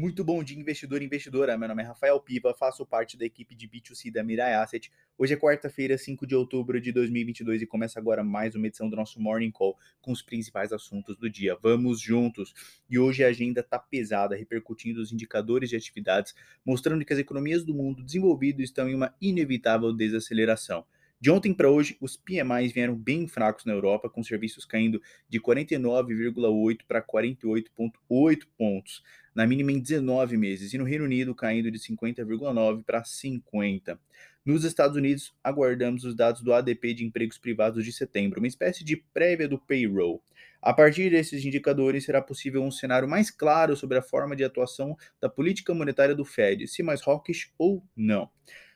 Muito bom dia, investidor e investidora. Meu nome é Rafael Piva, faço parte da equipe de B2C da Mirai Asset. Hoje é quarta-feira, 5 de outubro de 2022 e começa agora mais uma edição do nosso Morning Call com os principais assuntos do dia. Vamos juntos! E hoje a agenda está pesada, repercutindo os indicadores de atividades, mostrando que as economias do mundo desenvolvido estão em uma inevitável desaceleração. De ontem para hoje, os PMIs vieram bem fracos na Europa, com serviços caindo de 49,8 para 48,8 pontos, na mínima em 19 meses, e no Reino Unido caindo de 50,9 para 50. Nos Estados Unidos, aguardamos os dados do ADP de empregos privados de setembro, uma espécie de prévia do payroll. A partir desses indicadores, será possível um cenário mais claro sobre a forma de atuação da política monetária do Fed, se mais hawkish ou não.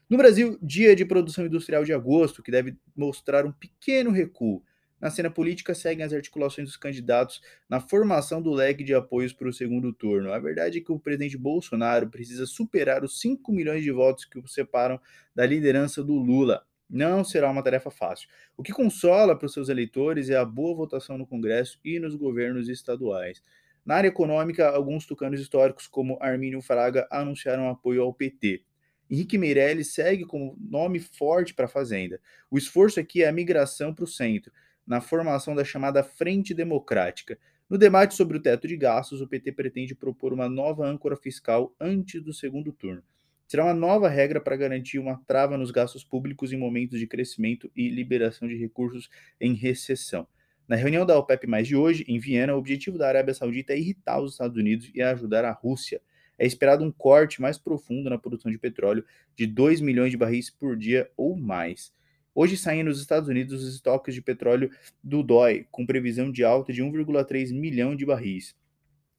No Brasil, dia de produção industrial de agosto, que deve mostrar um pequeno recuo. Na cena política, seguem as articulações dos candidatos na formação do leque de apoios para o segundo turno. A verdade é que o presidente Bolsonaro precisa superar os 5 milhões de votos que o separam da liderança do Lula. Não será uma tarefa fácil. O que consola para os seus eleitores é a boa votação no Congresso e nos governos estaduais. Na área econômica, alguns tucanos históricos, como Armínio Fraga, anunciaram apoio ao PT. Henrique Meirelles segue como nome forte para a Fazenda. O esforço aqui é a migração para o centro, na formação da chamada Frente Democrática. No debate sobre o teto de gastos, o PT pretende propor uma nova âncora fiscal antes do segundo turno. Será uma nova regra para garantir uma trava nos gastos públicos em momentos de crescimento e liberação de recursos em recessão. Na reunião da OPEP mais de hoje, em Viena, o objetivo da Arábia Saudita é irritar os Estados Unidos e ajudar a Rússia é esperado um corte mais profundo na produção de petróleo de 2 milhões de barris por dia ou mais. Hoje saem nos Estados Unidos os estoques de petróleo do DOI, com previsão de alta de 1,3 milhão de barris.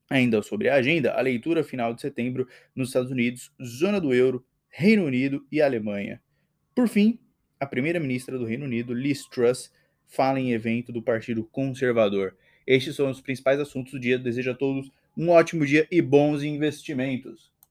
Ainda sobre a agenda, a leitura final de setembro nos Estados Unidos, zona do euro, Reino Unido e Alemanha. Por fim, a primeira-ministra do Reino Unido, Liz Truss, fala em evento do Partido Conservador. Estes são os principais assuntos do dia. Desejo a todos um ótimo dia e bons investimentos.